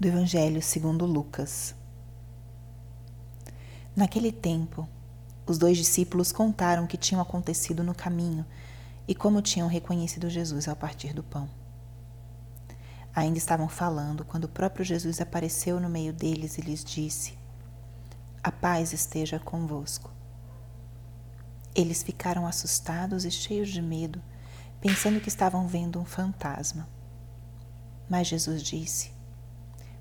do Evangelho segundo Lucas. Naquele tempo, os dois discípulos contaram o que tinha acontecido no caminho e como tinham reconhecido Jesus ao partir do pão. Ainda estavam falando quando o próprio Jesus apareceu no meio deles e lhes disse: A paz esteja convosco. Eles ficaram assustados e cheios de medo, pensando que estavam vendo um fantasma. Mas Jesus disse: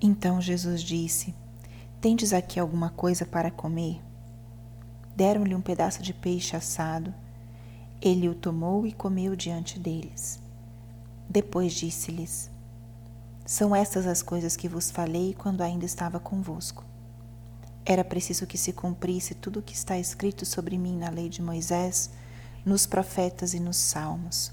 Então Jesus disse: Tendes aqui alguma coisa para comer? Deram-lhe um pedaço de peixe assado. Ele o tomou e comeu diante deles. Depois disse-lhes: São estas as coisas que vos falei quando ainda estava convosco. Era preciso que se cumprisse tudo o que está escrito sobre mim na lei de Moisés, nos profetas e nos salmos.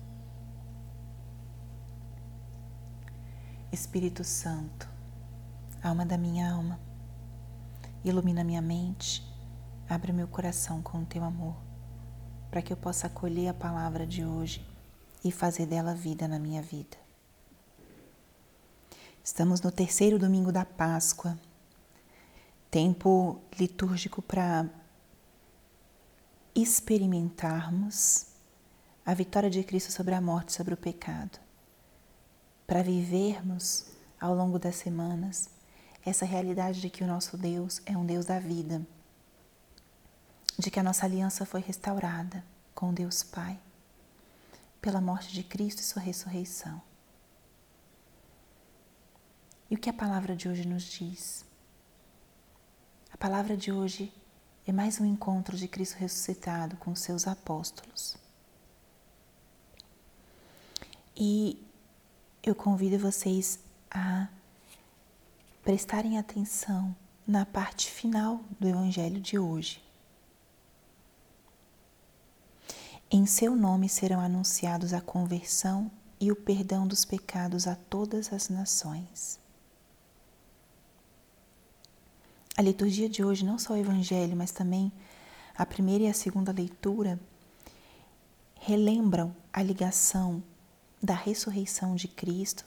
Espírito Santo, alma da minha alma, ilumina minha mente, abre meu coração com o teu amor, para que eu possa acolher a palavra de hoje e fazer dela vida na minha vida. Estamos no terceiro domingo da Páscoa, tempo litúrgico para experimentarmos a vitória de Cristo sobre a morte, sobre o pecado para vivermos ao longo das semanas essa realidade de que o nosso Deus é um Deus da vida, de que a nossa aliança foi restaurada com Deus Pai pela morte de Cristo e sua ressurreição. E o que a palavra de hoje nos diz? A palavra de hoje é mais um encontro de Cristo ressuscitado com seus apóstolos. E eu convido vocês a prestarem atenção na parte final do Evangelho de hoje. Em seu nome serão anunciados a conversão e o perdão dos pecados a todas as nações. A liturgia de hoje, não só o Evangelho, mas também a primeira e a segunda leitura, relembram a ligação da ressurreição de Cristo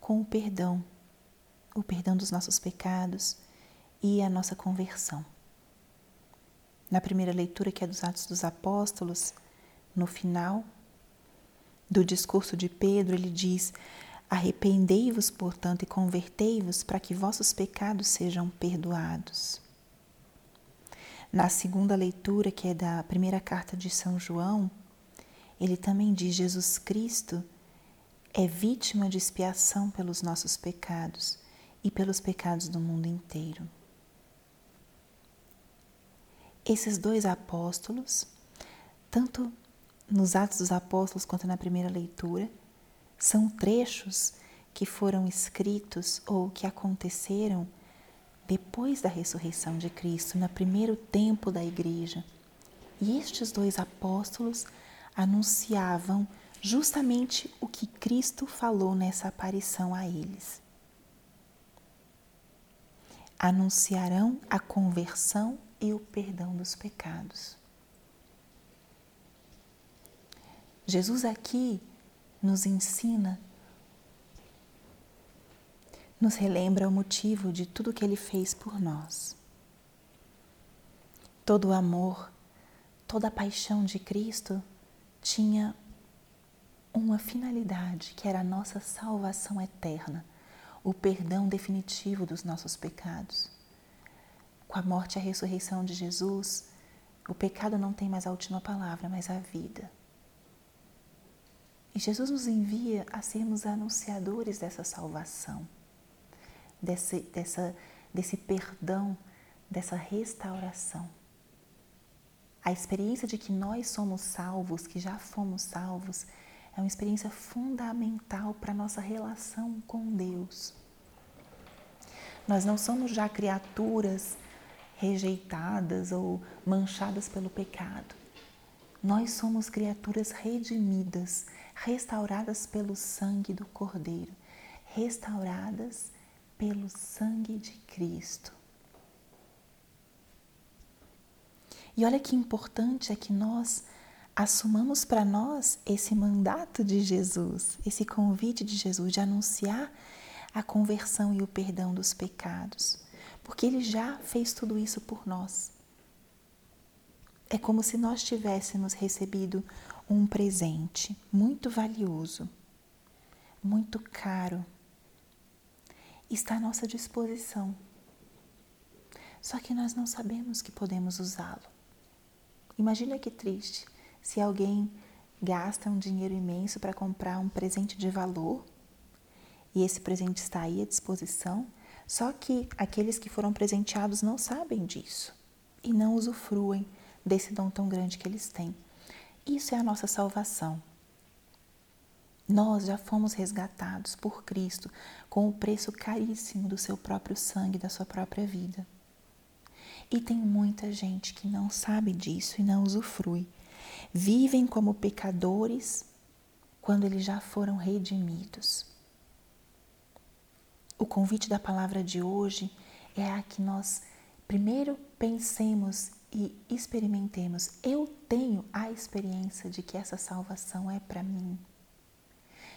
com o perdão, o perdão dos nossos pecados e a nossa conversão. Na primeira leitura, que é dos Atos dos Apóstolos, no final do discurso de Pedro, ele diz: Arrependei-vos, portanto, e convertei-vos para que vossos pecados sejam perdoados. Na segunda leitura, que é da primeira carta de São João, ele também diz: Jesus Cristo é vítima de expiação pelos nossos pecados e pelos pecados do mundo inteiro. Esses dois apóstolos, tanto nos Atos dos Apóstolos quanto na primeira leitura, são trechos que foram escritos ou que aconteceram depois da ressurreição de Cristo, no primeiro tempo da igreja. E estes dois apóstolos anunciavam justamente o que Cristo falou nessa aparição a eles. Anunciarão a conversão e o perdão dos pecados. Jesus aqui nos ensina, nos relembra o motivo de tudo que ele fez por nós. Todo o amor, toda a paixão de Cristo tinha uma finalidade, que era a nossa salvação eterna, o perdão definitivo dos nossos pecados. Com a morte e a ressurreição de Jesus, o pecado não tem mais a última palavra, mas a vida. E Jesus nos envia a sermos anunciadores dessa salvação, desse, dessa, desse perdão, dessa restauração. A experiência de que nós somos salvos, que já fomos salvos, é uma experiência fundamental para a nossa relação com Deus. Nós não somos já criaturas rejeitadas ou manchadas pelo pecado. Nós somos criaturas redimidas, restauradas pelo sangue do Cordeiro, restauradas pelo sangue de Cristo. E olha que importante é que nós assumamos para nós esse mandato de Jesus, esse convite de Jesus de anunciar a conversão e o perdão dos pecados, porque ele já fez tudo isso por nós. É como se nós tivéssemos recebido um presente muito valioso, muito caro, está à nossa disposição. Só que nós não sabemos que podemos usá-lo. Imagina que triste se alguém gasta um dinheiro imenso para comprar um presente de valor e esse presente está aí à disposição, só que aqueles que foram presenteados não sabem disso e não usufruem desse dom tão grande que eles têm. Isso é a nossa salvação. Nós já fomos resgatados por Cristo com o preço caríssimo do seu próprio sangue, da sua própria vida. E tem muita gente que não sabe disso e não usufrui vivem como pecadores quando eles já foram redimidos. O convite da palavra de hoje é a que nós primeiro pensemos e experimentemos. Eu tenho a experiência de que essa salvação é para mim,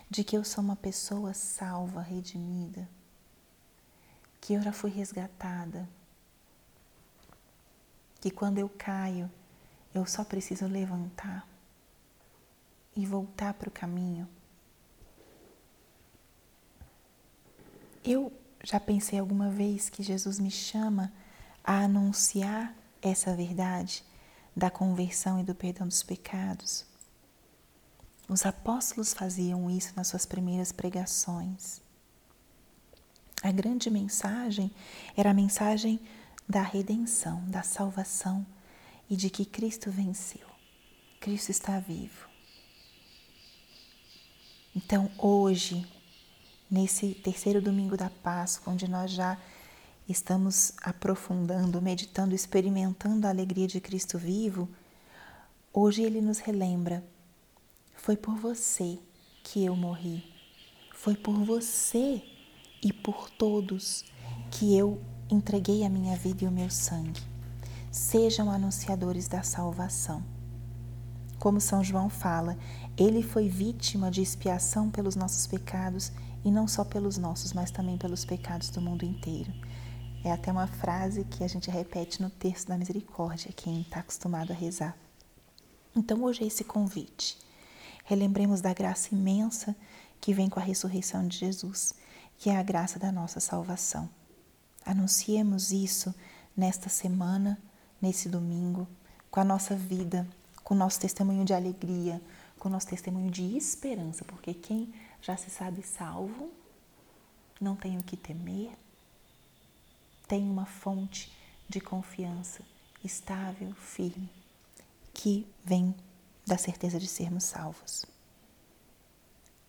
de que eu sou uma pessoa salva, redimida, que eu já fui resgatada, que quando eu caio, eu só preciso levantar e voltar para o caminho. Eu já pensei alguma vez que Jesus me chama a anunciar essa verdade da conversão e do perdão dos pecados. Os apóstolos faziam isso nas suas primeiras pregações. A grande mensagem era a mensagem da redenção, da salvação e de que Cristo venceu. Cristo está vivo. Então, hoje, nesse terceiro domingo da Páscoa, onde nós já estamos aprofundando, meditando, experimentando a alegria de Cristo vivo, hoje ele nos relembra: foi por você que eu morri, foi por você e por todos que eu entreguei a minha vida e o meu sangue sejam anunciadores da salvação. Como São João fala, ele foi vítima de expiação pelos nossos pecados e não só pelos nossos, mas também pelos pecados do mundo inteiro. É até uma frase que a gente repete no texto da misericórdia, quem está acostumado a rezar. Então, hoje é esse convite. Relembremos da graça imensa que vem com a ressurreição de Jesus, que é a graça da nossa salvação. Anunciemos isso nesta semana nesse domingo, com a nossa vida, com o nosso testemunho de alegria, com o nosso testemunho de esperança, porque quem já se sabe salvo não tem o que temer, tem uma fonte de confiança estável, firme, que vem da certeza de sermos salvos.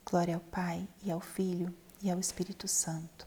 Glória ao Pai e ao Filho e ao Espírito Santo,